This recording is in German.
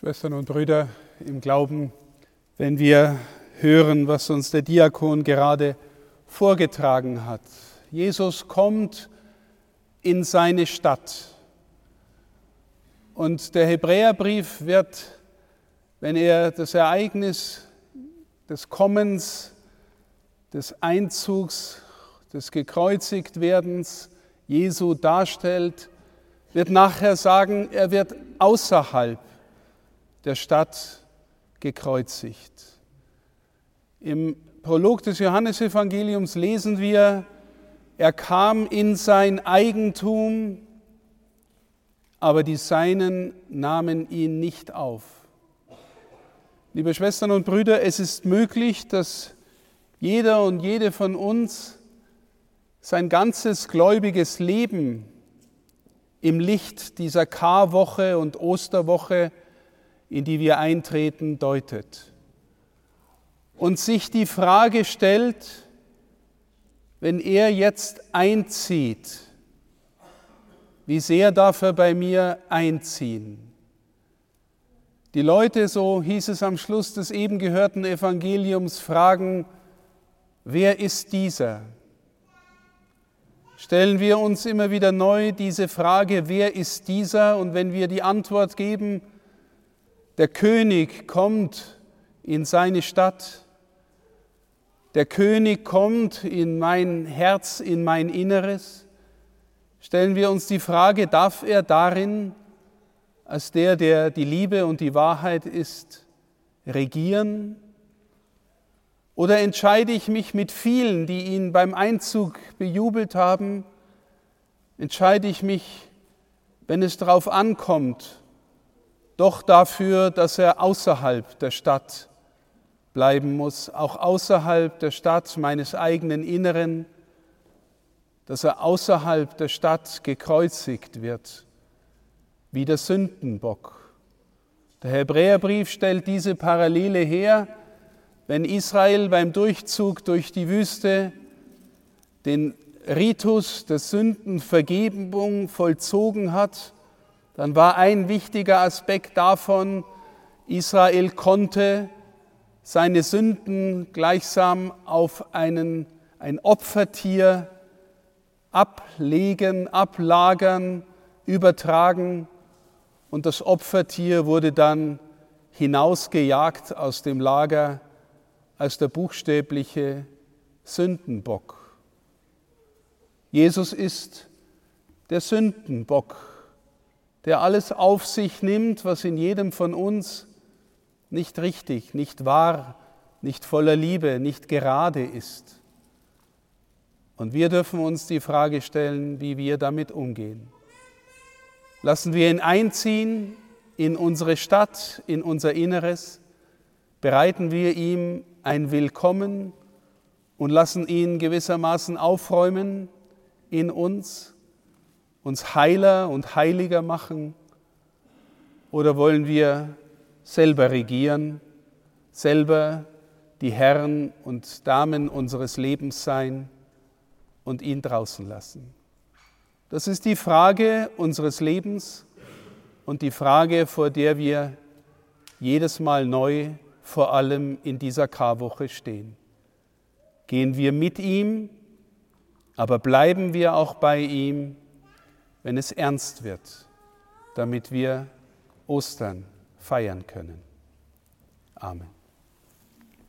Schwestern und Brüder im Glauben, wenn wir hören, was uns der Diakon gerade vorgetragen hat. Jesus kommt in seine Stadt. Und der Hebräerbrief wird, wenn er das Ereignis des Kommens, des Einzugs, des Gekreuzigtwerdens Jesu darstellt, wird nachher sagen, er wird außerhalb der Stadt gekreuzigt. Im Prolog des Johannesevangeliums lesen wir, er kam in sein Eigentum, aber die Seinen nahmen ihn nicht auf. Liebe Schwestern und Brüder, es ist möglich, dass jeder und jede von uns sein ganzes gläubiges Leben im Licht dieser Karwoche und Osterwoche in die wir eintreten, deutet. Und sich die Frage stellt, wenn er jetzt einzieht, wie sehr darf er bei mir einziehen? Die Leute, so hieß es am Schluss des eben gehörten Evangeliums, fragen, wer ist dieser? Stellen wir uns immer wieder neu diese Frage, wer ist dieser? Und wenn wir die Antwort geben, der König kommt in seine Stadt. Der König kommt in mein Herz, in mein Inneres. Stellen wir uns die Frage, darf er darin, als der, der die Liebe und die Wahrheit ist, regieren? Oder entscheide ich mich mit vielen, die ihn beim Einzug bejubelt haben, entscheide ich mich, wenn es darauf ankommt, doch dafür, dass er außerhalb der Stadt bleiben muss, auch außerhalb der Stadt meines eigenen Inneren, dass er außerhalb der Stadt gekreuzigt wird, wie der Sündenbock. Der Hebräerbrief stellt diese Parallele her, wenn Israel beim Durchzug durch die Wüste den Ritus der Sündenvergebung vollzogen hat, dann war ein wichtiger Aspekt davon, Israel konnte seine Sünden gleichsam auf einen, ein Opfertier ablegen, ablagern, übertragen und das Opfertier wurde dann hinausgejagt aus dem Lager als der buchstäbliche Sündenbock. Jesus ist der Sündenbock der alles auf sich nimmt, was in jedem von uns nicht richtig, nicht wahr, nicht voller Liebe, nicht gerade ist. Und wir dürfen uns die Frage stellen, wie wir damit umgehen. Lassen wir ihn einziehen in unsere Stadt, in unser Inneres, bereiten wir ihm ein Willkommen und lassen ihn gewissermaßen aufräumen in uns uns heiler und heiliger machen? Oder wollen wir selber regieren, selber die Herren und Damen unseres Lebens sein und ihn draußen lassen? Das ist die Frage unseres Lebens und die Frage, vor der wir jedes Mal neu, vor allem in dieser Karwoche stehen. Gehen wir mit ihm, aber bleiben wir auch bei ihm wenn es ernst wird, damit wir Ostern feiern können. Amen.